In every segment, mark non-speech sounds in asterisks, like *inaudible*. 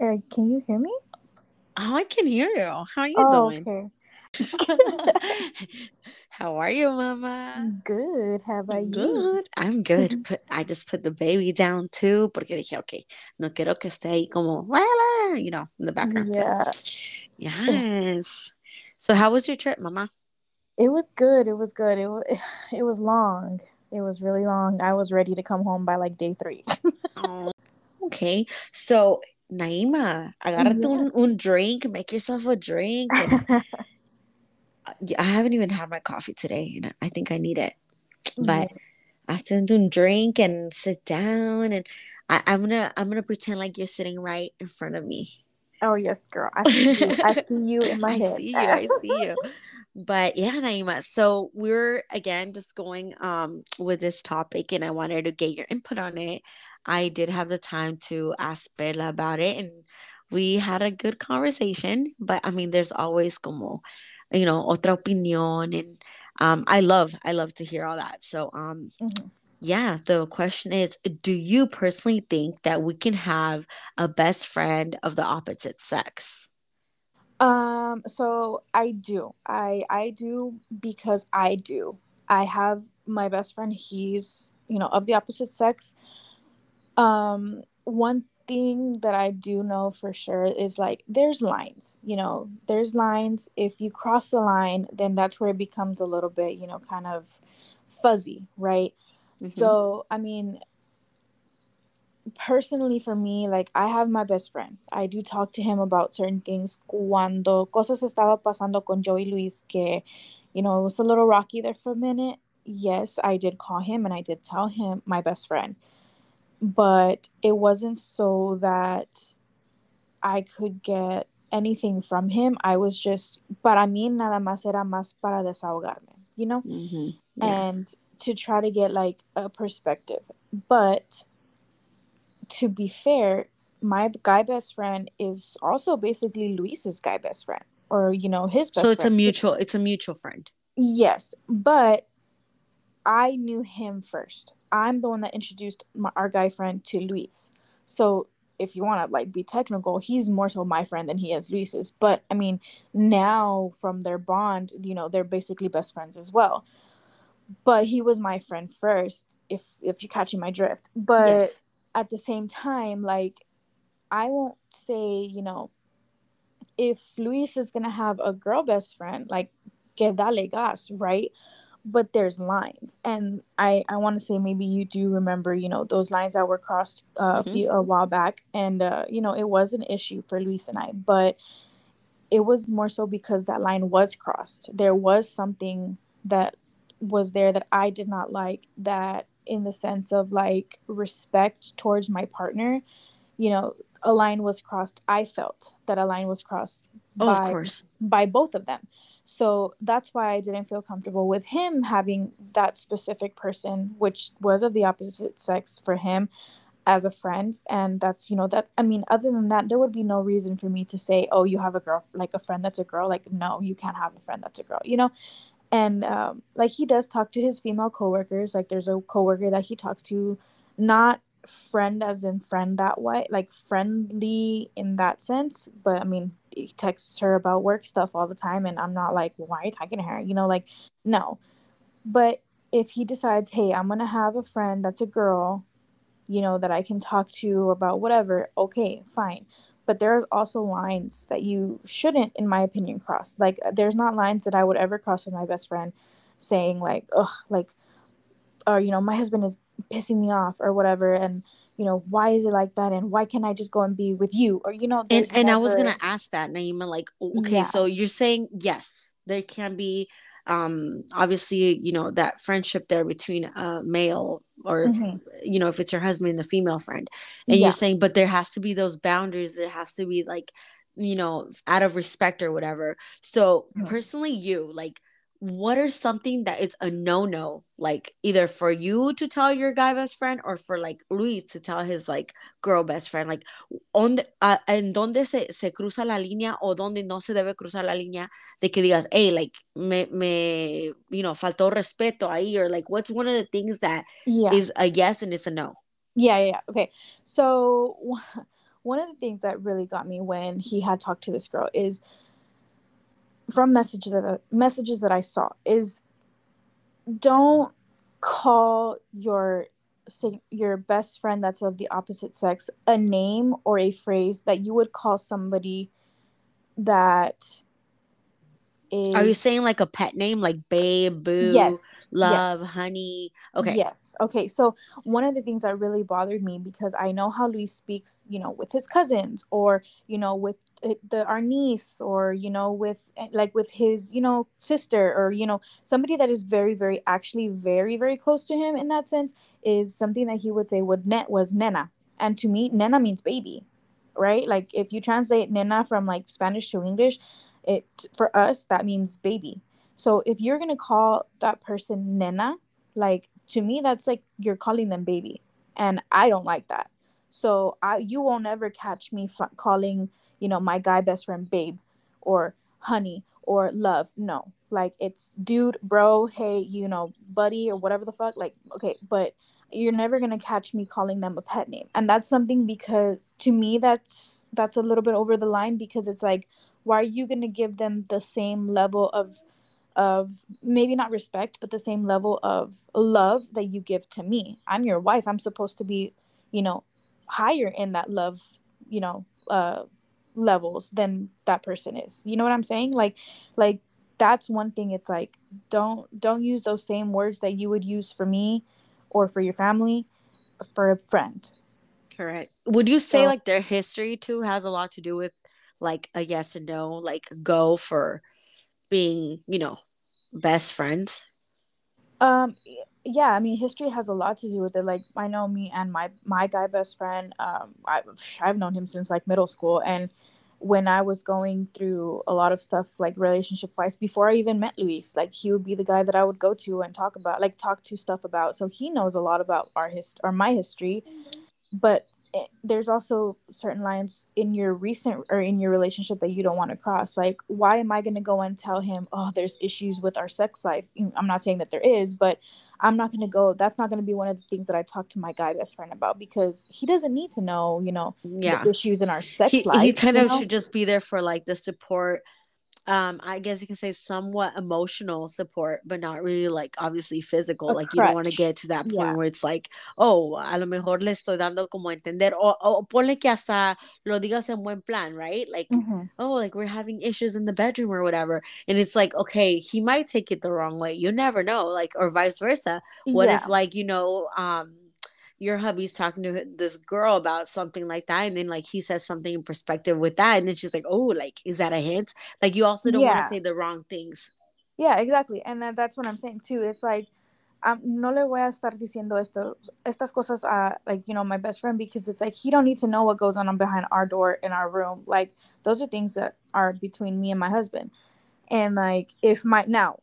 Uh, can you hear me? Oh, I can hear you. How are you Oh, doing? okay. *laughs* How are you, Mama? Good. How about you? Good. I'm good. *laughs* Put, I just put the baby down too porque dije, okay, no quiero que esté ahí como, "La, la," you know, in the background. So, Yeah. yes. So, how was your trip, Mama? It was good. It was good. It was *sighs* it was long. It was really long. I was ready to come home by like day three. *laughs* Oh, okay. So, Nyema, agárrate Yeah. un, un drink, make yourself a drink. And *laughs* I haven't even had my coffee today, and I think I need it. But ask them to drink and sit down and I, I'm gonna I'm gonna pretend like you're sitting right in front of me. Oh yes, girl. I see you. I *laughs* see you in my I head. see you, I *laughs* see you. But yeah, Nyema. So we're again just going um with this topic and I wanted to get your input on it. I did have the time to ask Bella about it and we had a good conversation. But I mean there's always como you know otra opinión and um I love I love to hear all that. So um Mhm. Yeah, the question is Do you personally think that we can have a best friend of the opposite sex? Um, so I do. I I do because I do. I have my best friend, he's, you know, of the opposite sex. Um, one thing that I do know for sure is like there's lines, you know, there's lines. If you cross the line, then that's where it becomes a little bit, you know, kind of fuzzy, right? Mhm. So, I mean, personally for me, like I have my best friend. I do talk to him about certain things. Cuando cosas estaba pasando con Joey Luis, que, you know, it was a little rocky there for a minute. Yes, I did call him and I did tell him my best friend. But it wasn't so that I could get anything from him. I was just, para mí nada más era más para desahogarme, you know? Mhm. Yeah. and to try to get like a perspective. But to be fair, my guy best friend is also basically Luis's guy best friend, or you know his best So it's a mutual it's a mutual friend. Yes, but I knew him first. I'm the one that introduced my, our guy friend to Luis. So if you want to like be technical, he's more so my friend than he is Luis's. But I mean, now from their bond, you know, they're basically best friends as well. But he was my friend first, if if you're catching my drift. But yes. at the same time, like I won't say, you know, if Luis is gonna have a girl best friend, like que dale gas, right? But there's lines, and I I want to say maybe you do remember, you know, those lines that were crossed uh, a Mhm. few a while back, and uh, you know, it was an issue for Luis and I, but it was more so because that line was crossed. There was something that was there that I did not like that in the sense of like respect towards my partner, you know, a line was crossed. I felt that a line was crossed Oh, of by course. by both of them. So that's why I didn't feel comfortable with him having that specific person, which was of the opposite sex for him as a friend. And that's, you know, that, I mean, other than that, there would be no reason for me to say, oh, you have a girl, like a friend that's a girl. Like, no, you can't have a friend that's a girl, you know? And um, like he does talk to his female coworkers. Like there's a coworker that he talks to, not friend as in friend that way, like friendly in that sense. But I mean, he texts her about work stuff all the time, and I'm not like, why are you talking to her? You know, like no. But if he decides, hey, I'm gonna have a friend that's a girl, you know, that I can talk to about whatever, okay, fine. But there are also lines that you shouldn't, in my opinion, cross. Like uh, there's not lines that I would ever cross with my best friend saying like, ugh, like or you know, my husband is pissing me off or whatever and you know, why is it like that and why can't I just go and be with you? Or you know, And and I was gonna ask that, Nyema, like, okay, Yeah. so you're saying yes, there can be um obviously, you know, that friendship there between a male or Mhm. you know, if it's your husband and a female friend. And Yeah. you're saying, but there has to be those boundaries, It has to be like, you know, out of respect or whatever. So Mhm. personally, you like what are something that is a no-no like either for you to tell your guy best friend or for like Luis to tell his like girl best friend like on a- en dónde se, se cruza la línea o dónde no se debe cruzar la línea de que digas hey like me, me you know faltó respeto ahí or like what's one of the things that Yeah. is a yes and it's a no Yeah, yeah, yeah. Okay. So *laughs* one of the things that really got me when he had talked to this girl is from messages that messages that I saw is don't call your your best friend that's of the opposite sex a name or a phrase that you would call somebody that is Are you saying like a pet name like babe, boo, yes, love, yes. honey? Okay. Yes. Okay. So one of the things that really bothered me because I know how Luis speaks, you know, with his cousins or, you know, with the our niece or, you know, with eh, like with his, you know, sister or, you know, somebody that is very, very actually very, very close to him in that sense is something that he would say would net was nena. And to me, nena means baby. Right? Like if you translate nena from like Spanish to English, it for us that means baby. So if you're gonna call that person nena like to me that's like you're calling them baby and i don't like that. So i you won't ever catch me f- calling you know my guy best friend babe or honey or love. No like it's dude bro hey you know buddy or whatever the fuck like okay but you're never going to catch me calling them a pet name. And that's something because to me that's that's a little bit over the line because it's like why are you going to give them the same level of of maybe not respect but the same level of love that you give to me? I'm your wife. I'm supposed to be you know higher in that love you know uh levels than that person is. You know what i'm saying? Like like that's one thing. It's like don't don't use those same words that you would use for me or for your family for a friend. Correct. Would you say so, like their history too has a lot to do with like a yes or no, like go for being, you know, best friends? Um yeah, I mean history has a lot to do with it. Like I know me and my my guy best friend, um I I've known him since like middle school and when I was going through a lot of stuff like relationship wise before I even met Luis, like he would be the guy that I would go to and talk about like talk to stuff about. So he knows a lot about our hist or my history. But Eh, there's also certain lines in your recent or in your relationship that you don't want to cross like why am i going to go and tell him oh there's issues with our sex life i'm not saying that there is but i'm not going to go that's not going to be one of the things that i talk to my guy best friend about because he doesn't need to know you know yeah. issues in our sex he, life he kind of know? should just be there for like the support um i guess you can say somewhat emotional support but not really like obviously physical a like crutch. you don't want to get to that point yeah. where it's like oh a lo mejor le estoy dando como entender o, o ponle que hasta lo digas en buen plan right like mm-hmm. oh like we're having issues in the bedroom or whatever and it's like okay he might take it the wrong way you never know like or vice versa what yeah. if like you know um your hubby's talking to this girl about something like that and then like he says something in perspective with that and then she's like oh like is that a hint like you also don't yeah. want to say the wrong things yeah exactly and then that's what i'm saying too it's like um, no le voy a estar diciendo esto, estas cosas a like you know my best friend because it's like he don't need to know what goes on behind our door in our room like those are things that are between me and my husband and like if my now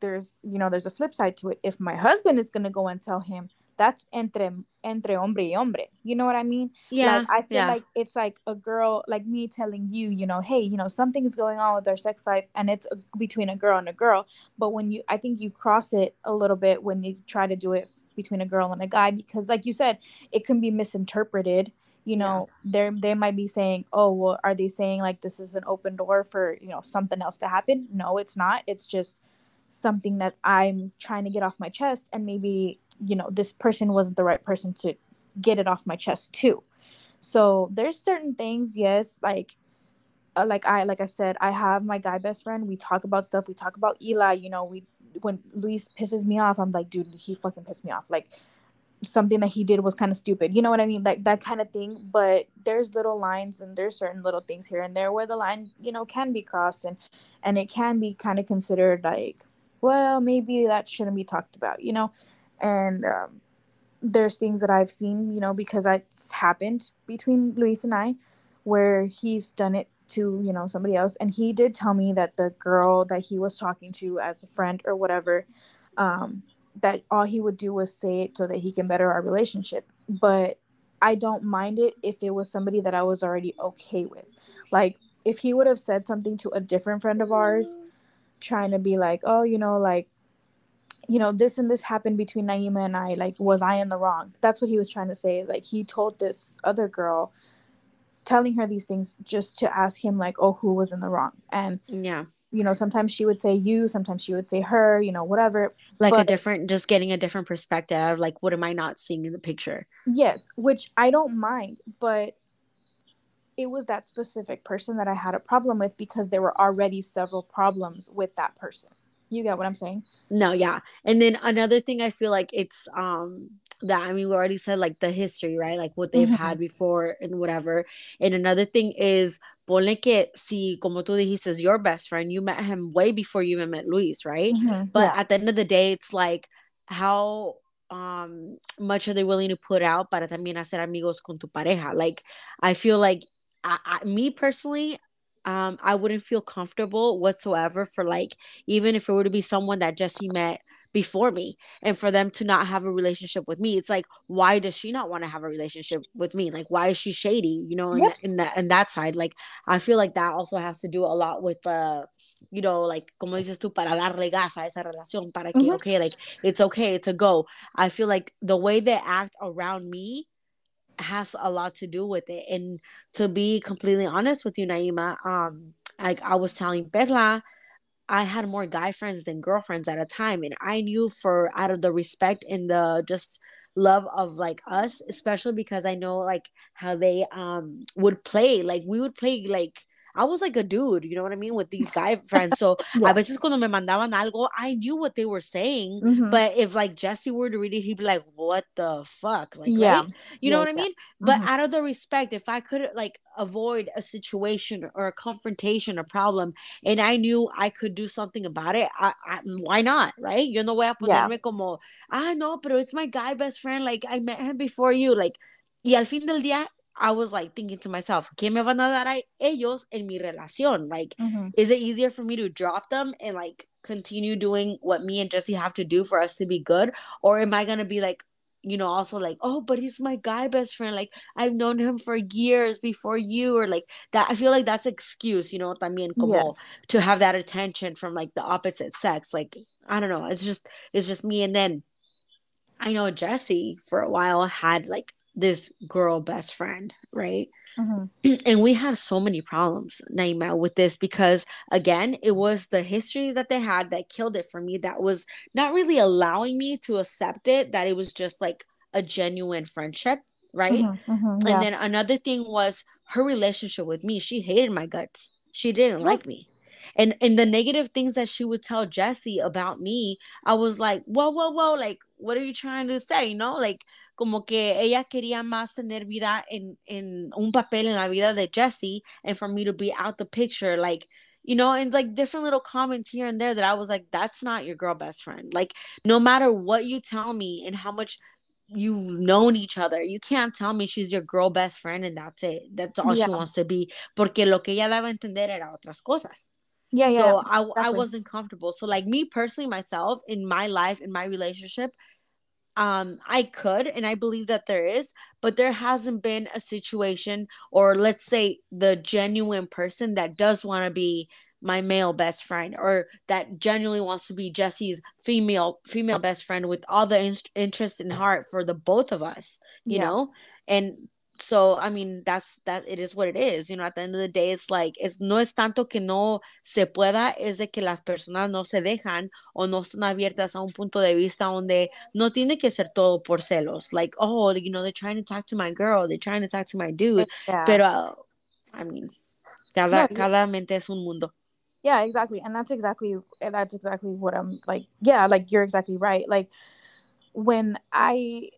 there's you know there's a flip side to it if my husband is going to go and tell him that's entre entre hombre y hombre. You know what I mean? Yeah. Like, I feel yeah. like it's like a girl like me telling you, you know, hey, you know, something's going on with our sex life and it's a, between a girl and a girl. But when you, I think you cross it a little bit when you try to do it between a girl and a guy because, like you said, it can be misinterpreted. You know, yeah. they they might be saying, oh, well, are they saying like this is an open door for you know something else to happen? No, it's not. It's just something that I'm trying to get off my chest and maybe you know this person wasn't the right person to get it off my chest too so there's certain things yes like uh, like i like i said i have my guy best friend. We talk about stuff. We talk about eli you know we when luis pisses me off i'm like dude he fucking pissed me off. Like something that he did was kind of stupid. You know what i mean? Like that kind of thing. But there's little lines and there's certain little things here and there where the line you know can be crossed and and it can be kind of considered like well maybe that shouldn't be talked about you know and um, there's things that I've seen, you know, because it's happened between Luis and I, where he's done it to you know somebody else, and he did tell me that the girl that he was talking to as a friend or whatever, um, that all he would do was say it so that he can better our relationship, but. I don't mind it if it was somebody that I was already okay with. Like if he would have said something to a different friend of ours, trying to be like, oh, you know, like you know, this and this happened between Nyema and I. Like, was I in the wrong? That's what he was trying to say. Like, he told this other girl telling her these things just to ask him like, oh, who was in the wrong? And yeah, you know, sometimes she would say you, sometimes she would say her, you know, whatever. Like but, a different, just getting a different perspective of like, what am I not seeing in the picture? Yes, which I don't mind, but it was that specific person that I had a problem with because there were already several problems with that person. You get what I'm saying? No, yeah. And then another thing I feel like it's um that I mean we already said like the history, right? Like what they've mm-hmm. had before and whatever. And another thing is ponle que si como tú dijiste your best friend, you met him way before you even met Luis, right? Mm-hmm. But yeah. at the end of the day it's like how um much are they willing to put out para también hacer amigos con tu pareja? Like I feel like I, I, me personally, um, I wouldn't feel comfortable whatsoever for like even if it were to be someone that Jesse met before me and for them to not have a relationship with me it's like why does she not want to have a relationship with me like why is she shady you know in, yep. in that in that side like i feel like that also has to do a lot with the uh, you know like como dices tú para darle gas a esa relación para que mm-hmm. okay like it's okay to go i feel like the way they act around me has a lot to do with it. And to be completely honest with you, Nyema, um, like I was telling Perla, I had more guy friends than girlfriends at a time. And I knew for out of the respect and the just love of like us, especially because I know like how they um would play. Like we would play like I was like a dude, you know what I mean, with these guy *laughs* friends. So yeah. a veces cuando me mandaban algo, I knew what they were saying. Mm-hmm. But if like Jesse were to read it, he'd be like, "What the fuck?" Like, yeah, right? you yeah, know what I mean. But mm-hmm. out of the respect, if I could like avoid a situation or a confrontation, a problem, and I knew I could do something about it, I, I why not, right? You know, voy a ponerme yeah. como, ah, no, pero it's my guy best friend. Like I met him before you, like. Y al fin del día, I was like thinking to myself, ¿qué me van a dar a ellos en mi relación? Like, mm-hmm. is it easier for me to drop them and like continue doing what me and Jesse have to do for us to be good? Or am I going to be like, you know, also like, oh, but he's my guy best friend. Like, I've known him for years before you, or like that. I feel like that's excuse, you know, también como yes. to have that attention from like the opposite sex. Like, I don't know. It's just, it's just me. And then I know Jesse for a while had like this girl best friend, right? Mm-hmm. *clears throat* And we had so many problems, Nyema, with this because again, it was the history that they had that killed it for me. That was not really allowing me to accept it, that it was just like a genuine friendship, right? Mm-hmm, mm-hmm, yeah. And then another thing was her relationship with me. She hated my guts. She didn't like me. And and the negative things that she would tell Jesse about me, I was like, whoa, whoa, whoa, like, what are you trying to say? You know, like como que ella quería más tener vida en, en un papel en la vida de Jesse and for me to be out the picture, like, you know, and like different little comments here and there that I was like, that's not your girl best friend. Like, no matter what you tell me and how much you've known each other, you can't tell me she's your girl best friend and that's it. That's all yeah. she wants to be. Porque lo que ella daba a entender era otras cosas. Yeah, yeah. So I, I wasn't comfortable. So, like, me personally, myself, in my life, in my relationship, um i could and i believe that there is but there hasn't been a situation or let's say the genuine person that does want to be my male best friend or that genuinely wants to be jesse's female female best friend with all the in- interest and heart for the both of us you yeah. know and so i mean that's that it is what it is you know at the end of the day it's like es no es tanto que no se pueda es de que las personas no se dejan o no están abiertas a un punto de vista donde no tiene que ser todo por celos like oh you know they're trying to talk to my girl they're trying to talk to my dude yeah. pero uh, i mean cada yeah, cada mente es un mundo yeah exactly and that's exactly that's exactly what i'm like yeah like you're exactly right like when i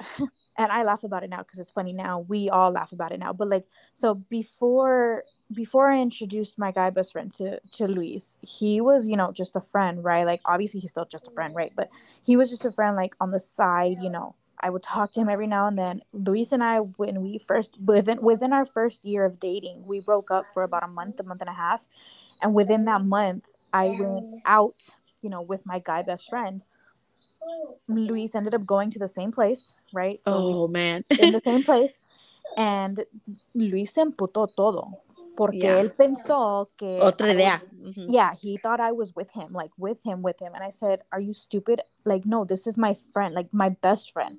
*laughs* and I laugh about it now because it's funny now. We all laugh about it now. But like so before before I introduced my guy best friend to to Luis, he was, you know, just a friend, right? Like obviously he's still just a friend, right? But he was just a friend like on the side, you know. I would talk to him every now and then. Luis and I when we first within within our first year of dating, we broke up for about a month, a month and a half. And within that month, I went out, you know, with my guy best friend Luis ended up going to the same place, right? So oh man. in the *laughs* same place. And Luis se emputó todo. Porque yeah. él pensó que. Otra idea. mm-hmm. Yeah, he thought I was with him, like with him, with him. And I said, Are you stupid? Like, no, this is my friend, like my best friend.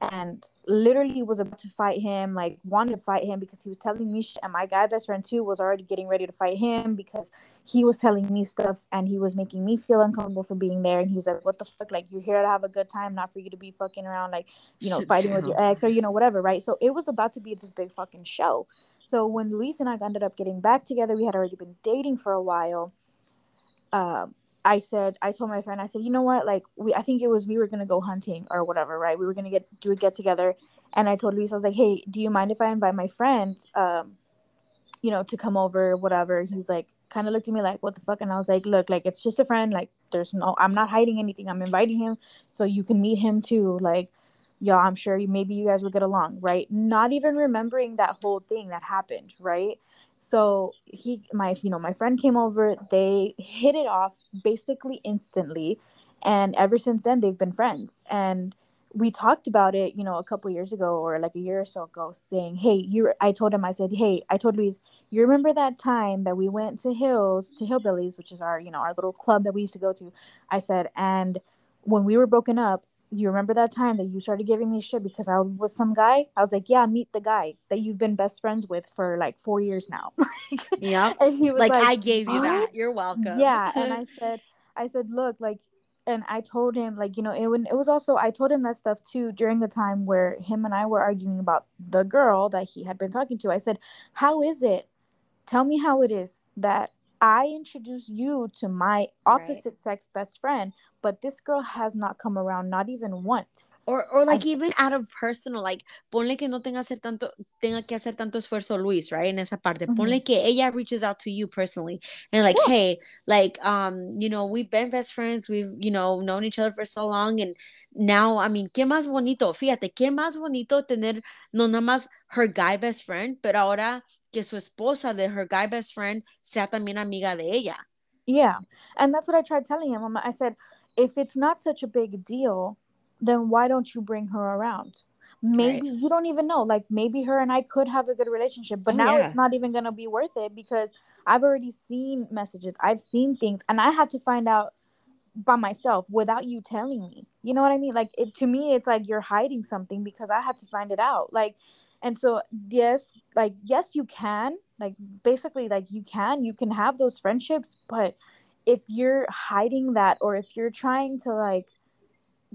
And literally was about to fight him, like wanted to fight him because he was telling me shit. And my guy best friend too was already getting ready to fight him because he was telling me stuff and he was making me feel uncomfortable for being there. And he was like, What the fuck? Like, you're here to have a good time, not for you to be fucking around, like, you know, *laughs* fighting with your ex or, you know, whatever, right? So it was about to be this big fucking show. So when Luis and I ended up getting back together, we had already been dating for a while. Um, I said, I told my friend, I said, you know what? Like, we, I think it was we were gonna go hunting or whatever, right? We were gonna get do a get together, and I told Luis, I was like, hey, do you mind if I invite my friend, um, you know, to come over, whatever? He's like, kind of looked at me like, what the fuck? And I was like, look, like it's just a friend. Like, there's no, I'm not hiding anything. I'm inviting him so you can meet him too. Like, yeah, I'm sure you, maybe you guys will get along, right? Not even remembering that whole thing that happened, right? So he my you know my friend came over they hit it off basically instantly and ever since then they've been friends. And we talked about it you know a couple years ago or like a year or so ago saying hey you i told him i said hey i told luis you remember that time that we went to hills to hillbillies which is our you know our little club that we used to go to i said and when we were broken up you remember that time that you started giving me shit because I was some guy? I was like, yeah, meet the guy that you've been best friends with for like four years now. *laughs* yeah. And he was like, like I gave you that. You're welcome. Yeah. *laughs* and I said, I said, look, like, and I told him, like, you know, it, it was also, I told him that stuff too during the time where him and I were arguing about the girl that he had been talking to. I said, how is it? Tell me how it is that I introduce you to my opposite right. sex best friend, but this girl has not come around not even once. Or or like I, even out of personal, like ponle que no tenga hacer tanto tenga que hacer tanto esfuerzo Luis, right? En esa parte. Mm-hmm. Ponle que ella reaches out to you personally and like, yeah. hey, like um, you know, we've been best friends, we've, you know, known each other for so long and now, I mean, qué más bonito, fíjate, qué más bonito tener no nada más her guy best friend, pero ahora que su esposa de her guy best friend sea también amiga de ella. Yeah. And that's what I tried telling him. I said, if it's not such a big deal, then why don't you bring her around? Maybe right. you don't even know. Like maybe her and I could have a good relationship, but oh, now yeah. it's not even going to be worth it because I've already seen messages, I've seen things, and I had to find out by myself without you telling me. You know what I mean? Like it to me, it's like you're hiding something because I had to find it out. Like and so yes like yes you can like basically like you can you can have those friendships but if you're hiding that or if you're trying to like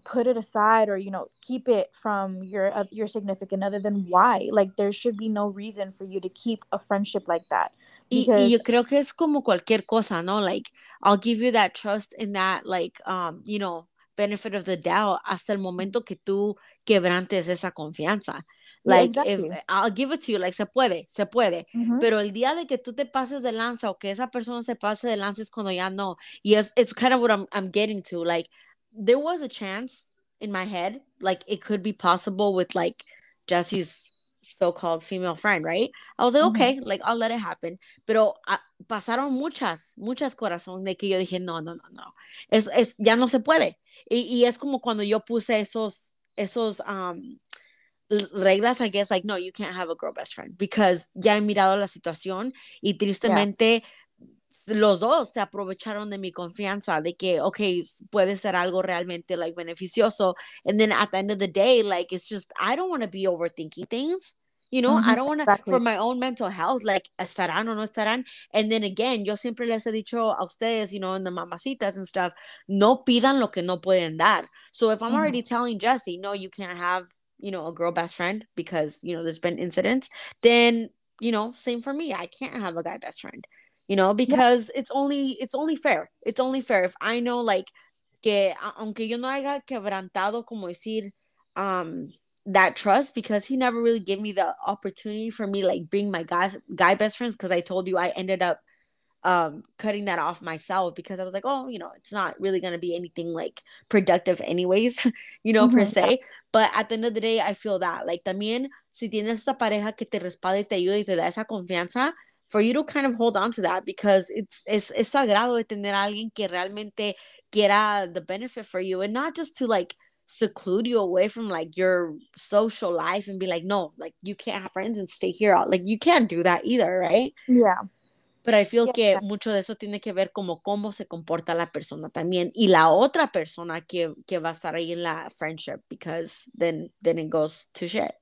put it aside or you know keep it from your uh, your significant other then why? Like there should be no reason for you to keep a friendship like that because... y, y yo creo que es como cualquier cosa no? Like i'll give you that trust in that like um you know benefit of the doubt hasta el momento que tú quebrantes esa confianza Like, yeah, exactly. if I'll give it to you, like, se puede, se puede. Mm-hmm. Pero el día de que tú te pases de lanza o que esa persona se pase de lanza es cuando ya no. Y es, it's kind of what I'm, I'm getting to. Like, there was a chance in my head, like, it could be possible with, like, Jesse's so-called female friend, right? I was like, okay, like, I'll let it happen. Pero uh, pasaron muchas, muchas corazones de que yo dije, no, no, no, no. Es, es, ya no se puede. Y, y es como cuando yo puse esos, esos, um, reglas, I guess, like, no, you can't have a girl best friend because ya he mirado la situación y tristemente yeah. Los dos se aprovecharon de mi confianza de que, okay, puede ser algo realmente, like, beneficioso. And then at the end of the day, like, it's just, I don't want to be overthinking things. You know, mm-hmm, I don't want to, exactly. for my own mental health, like, estarán o no estarán. And then again, yo siempre les he dicho a ustedes, you know, in the mamacitas and stuff, no pidan lo que no pueden dar. So if I'm mm-hmm. already telling Jesse, no, you can't have you know, a girl best friend because, you know, there's been incidents, then, you know, same for me. I can't have a guy best friend, you know, because yeah. it's only, it's only fair. It's only fair. If I know, like, que aunque yo no haya quebrantado, como decir, um, that trust because he never really gave me the opportunity for me like being my guys guy best friends because I told you I ended up um, cutting that off myself because I was like, oh, you know, it's not really going to be anything like productive, anyways, *laughs* you know, mm-hmm. per se. But at the end of the day, I feel that, like, también, si tienes esa pareja que te respalde, te ayuda y te da esa confianza, for you to kind of hold on to that because it's, es, es sagrado de tener a alguien que realmente quiera the benefit for you and not just to like seclude you away from like your social life and be like, no, like you can't have friends and stay here. Like you can't do that either, right? Yeah. Pero I feel yeah. que mucho de eso tiene que ver como cómo se comporta la persona también y la otra persona que, que va a estar ahí en la friendship because then then it goes to shit.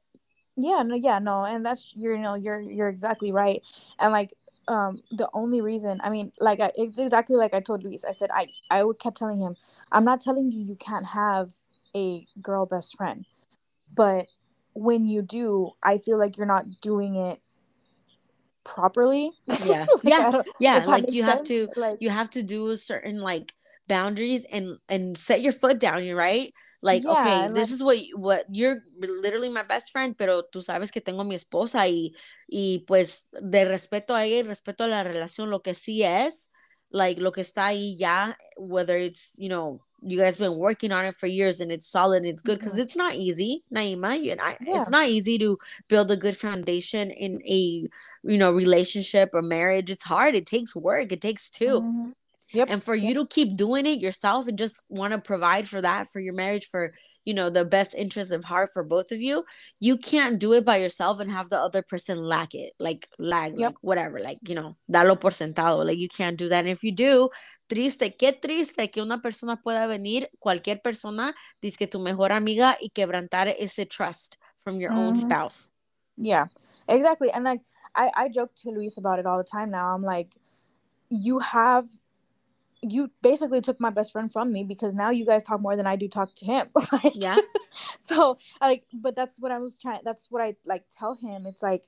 Yeah, no, yeah, no, and that's you know you're you're exactly right, and like um the only reason I mean like I, it's exactly like I told Luis. I said I I would kept telling him I'm not telling you you can't have a girl best friend, but when you do, I feel like you're not doing it properly. Yeah. *laughs* like, yeah. Yeah. Like you sense. have to like you have to do certain like boundaries and and set your foot down, you're right? Like, yeah, okay, this like, is what what you're literally my best friend, pero tú sabes que tengo mi esposa y y pues de respeto a ella y respeto a la relación, lo que sí es like lo que está ahí ya, whether it's, you know, you guys been working on it for years and it's solid and it's good because mm-hmm. it's not easy nyema you know, yeah. it's not easy to build a good foundation in a you know relationship or marriage it's hard it takes work it takes 2 mm-hmm. Yep and for yep. you to keep doing it yourself and just want to provide for that for your marriage for you know the best interest of heart for both of you you can't do it by yourself and have the other person lack it like lag yep. like whatever like you know dalo por sentado like you can't do that and if you do triste qué triste que una persona pueda venir cualquier persona dice que tu mejor amiga y quebrantar ese trust from your mm-hmm. own spouse yeah exactly and like I, I joke to Luis about it all the time now. I'm like, you have you basically took my best friend from me because now you guys talk more than I do talk to him. *laughs* like, yeah. *laughs* So like, but that's what I was trying. That's what I like tell him. It's like,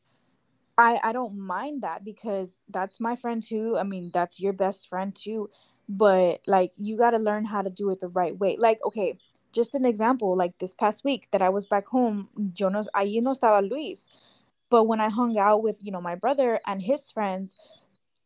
I I don't mind that because that's my friend too. I mean, that's your best friend too. But like, you got to learn how to do it the right way. Like, okay, just an example. Like this past week that I was back home, yo no, ahí no estaba Luis. But when I hung out with you know my brother and his friends,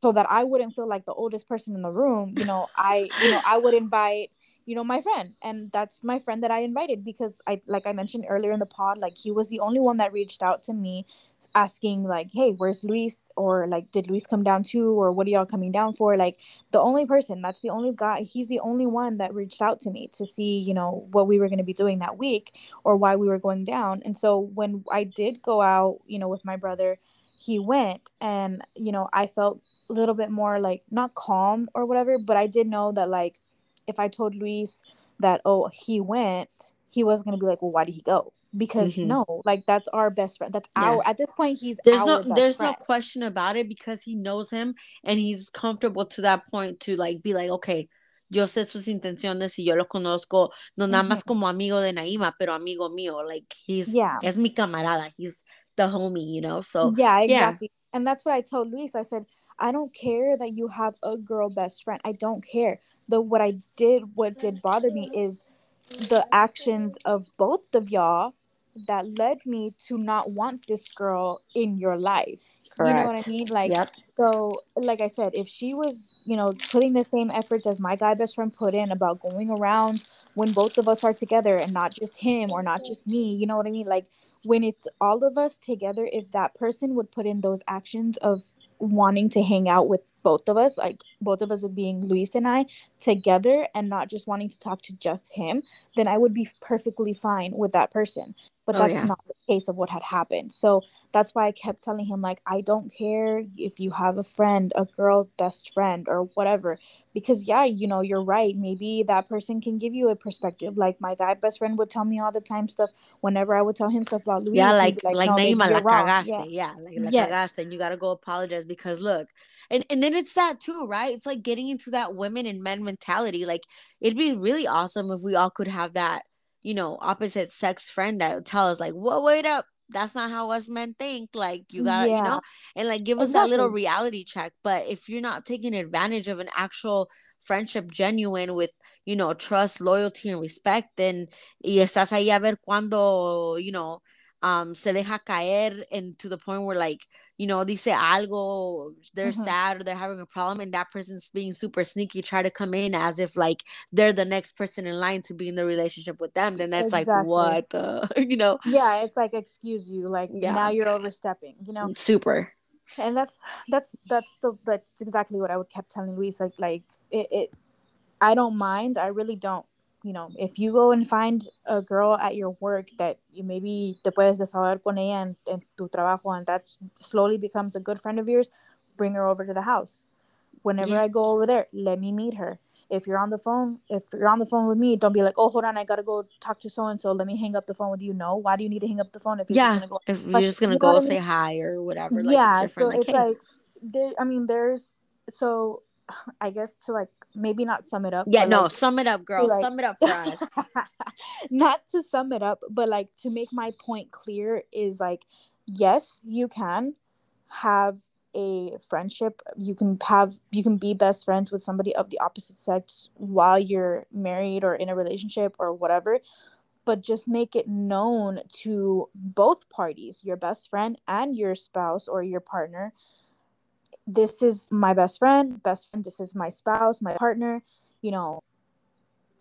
so that I wouldn't feel like the oldest person in the room, you know, I, you know, I would invite, you know, my friend. And that's my friend that I invited because I, like I mentioned earlier in the pod, like he was the only one that reached out to me asking, like, hey, where's Luis? Or like, did Luis come down too? Or what are y'all coming down for? Like, the only person, that's the only guy, he's the only one that reached out to me to see, you know, what we were going to be doing that week or why we were going down. And so when I did go out, you know, with my brother, he went and you know i felt a little bit more like not calm or whatever, but I did know that like if I told Luis that oh he went, he was gonna be like, well, why did he go? Because mm-hmm. no, like that's our best friend. That's yeah. our at this point he's there's no there's friend. no question about it because he knows him and he's comfortable to that point to like be like, okay, yo sé sus intenciones y yo lo conozco, no nada más como amigo de Nyema, pero amigo mío. Like he's yeah, es mi camarada. He's the homie, you know. So yeah, exactly. Yeah. And that's what I told Luis. I said, I don't care that you have a girl best friend. I don't care. The what I did, what did bother me is the actions of both of y'all that led me to not want this girl in your life. Correct. You know what I mean? Like, yep. so, like I said, if she was, you know, putting the same efforts as my guy best friend put in about going around when both of us are together and not just him or not just me, you know what I mean? Like, when it's all of us together, if that person would put in those actions of wanting to hang out with both of us, like both of us being Luis and I together and not just wanting to talk to just him, then I would be perfectly fine with that person. But oh, that's yeah. not the case of what had happened. So that's why i kept telling him like i don't care if you have a friend a girl best friend or whatever. Because yeah you know you're right. Maybe that person can give you a perspective. Like my guy best friend would tell me all the time stuff. Whenever i would tell him stuff about Luis, yeah like like, like no, Nyema, la cagaste. Yeah, yeah like la yes. cagaste and you gotta go apologize because look and and then it's that too right it's like getting into that women and men mentality like it'd be really awesome if we all could have that you know, opposite sex friend that tell us like, "Well, wait up, that's not how us men think." Like you got, yeah. you know, and like give us exactly. that little reality check. But if you're not taking advantage of an actual friendship genuine with you know trust loyalty and respect then y estás ahí a ver cuando you know um se deja caer and to the point where like you know dice algo they're mm-hmm. sad or they're having a problem and that person's being super sneaky try to come in as if like they're the next person in line to be in the relationship with them then that's exactly. like what the *laughs* you know yeah it's like excuse you like yeah. now you're overstepping you know super and that's that's that's the that's exactly what i would kept telling luis like like it, it i don't mind i really don't you know, if you go and find a girl at your work that you maybe te puedes desahogar con ella en, en tu trabajo and that slowly becomes a good friend of yours, bring her over to the house. Whenever yeah. I go over there, let me meet her. If you're on the phone, if you're on the phone with me, don't be like, oh, hold on, I gotta go talk to so and so. Let me hang up the phone with you. No, why do you need to hang up the phone if you're yeah, just gonna go? If you're just gonna you go say hi or whatever. Like, yeah, it's so like, it's like there. I mean, there's so *sighs* I guess to like maybe not sum it up. Yeah, no, like, sum it up, girl. Like, sum it up for us. *laughs* not to sum it up, but like to make my point clear is like, yes, you can have a friendship. You can have you can be best friends with somebody of the opposite sex while you're married or in a relationship or whatever. But just make it known to both parties, your best friend and your spouse or your partner, this is my best friend, best friend, this is my spouse, my partner, you know,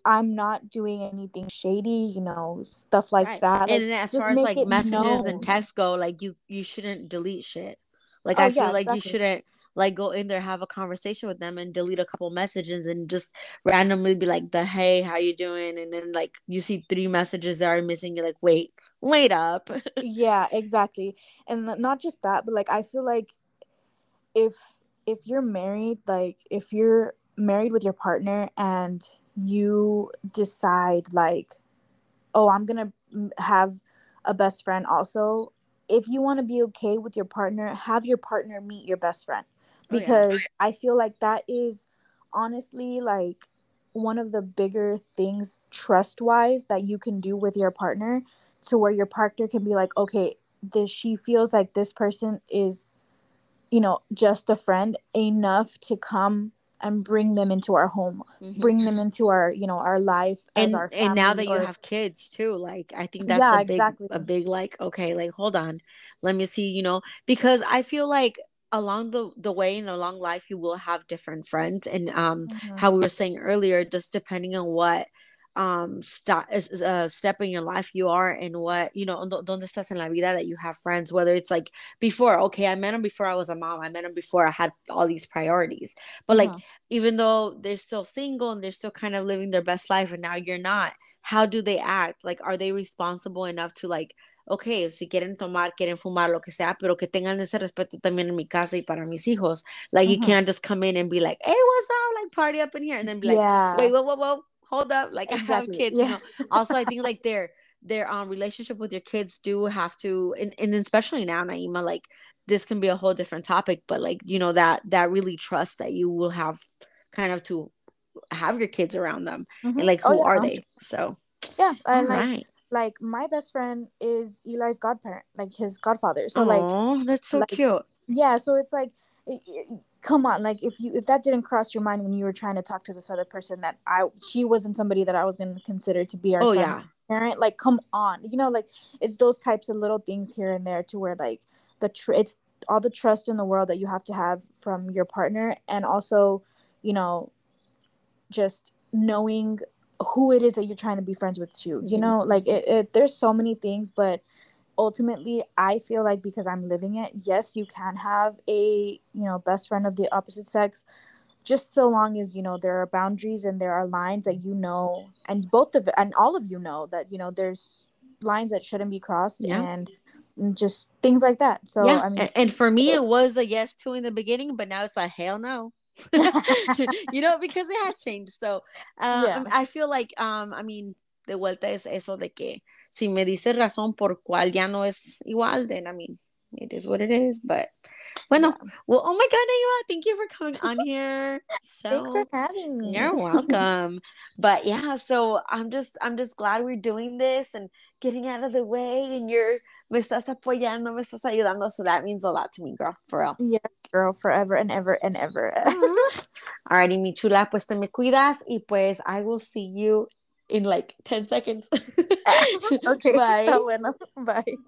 I'm not doing anything shady, you know, stuff like right. that. Like, and as far as like messages known. and texts go, like you you shouldn't delete shit. Like oh, I feel yeah, like exactly. you shouldn't like go in there have a conversation with them and delete a couple messages and just randomly be like the hey how you doing and then like you see three messages that are missing you're like wait wait up yeah exactly and not just that but like I feel like if if you're married like if you're married with your partner and you decide like oh i'm gonna have a best friend also if you want to be okay with your partner have your partner meet your best friend because oh, yeah. i feel like that is honestly like one of the bigger things trust wise that you can do with your partner to where your partner can be like okay this she feels like this person is you know, just a friend enough to come and bring them into our home, mm-hmm. bring them into our, you know, our life and, our and now that or... you have kids too, like I think that's yeah, a big exactly. a big like, okay, like hold on. Let me see, you know, because I feel like along the the way in a long life you will have different friends and um mm-hmm. how we were saying earlier, just depending on what um st- uh, step in your life you are and what you know donde estás en la vida that you have friends whether it's like before okay i met him before i was a mom i met him before i had all these priorities but like uh-huh. even though they're still single and they're still kind of living their best life and now you're not how do they act like are they responsible enough to like ok, si quieren tomar, quieren fumar, lo que sea, pero que tengan ese respeto también en mi casa y para mis hijos. Like, uh-huh. you can't just come in and be like, hey, what's up? Like, party up in here. And then be like, yeah. wait, whoa, whoa, whoa, hold up like exactly. i have kids yeah. you know also i think like their their um relationship with your kids do have to and, and especially now nyema like this can be a whole different topic but like you know that that really trust that you will have kind of to have your kids around them mm-hmm. and like oh, who oh, yeah. are they so yeah and like right. like my best friend is eli's godparent like his godfather so Aww, like that's so like, cute yeah so it's like come on like if you if that didn't cross your mind when you were trying to talk to this other person that i she wasn't somebody that i was going to consider to be our oh, yeah. parent like come on you know like it's those types of little things here and there to where like the tr- it's all the trust in the world that you have to have from your partner and also you know just knowing who it is that you're trying to be friends with too you mm-hmm. know like it, it there's so many things but ultimately i feel like because i'm living it yes you can have a you know best friend of the opposite sex just so long as you know there are boundaries and there are lines that you know and both of and all of you know that you know there's lines that shouldn't be crossed yeah. and just things like that so yeah. i mean and for me it was a yes to in the beginning but now it's a hell no *laughs* you know because it has changed so *laughs* um, yeah. i feel like um i mean the vuelta es eso de que si me dice razón por cuál ya no es igual, then I mean, it is what it is. But bueno, well, oh my God, Nyema, thank you for coming on *laughs* here. So Thanks for having me. You're welcome. but yeah, so I'm just I'm just glad we're doing this and getting out of the way and you're me estás apoyando, me estás ayudando. So that means a lot to me, girl, for real. Yeah, girl, forever and ever and ever. *laughs* Alrighty, mi chula, pues te me cuidas y pues I will see you in like 10 seconds. Ah, okay. *laughs* Bye. Bueno. Bye.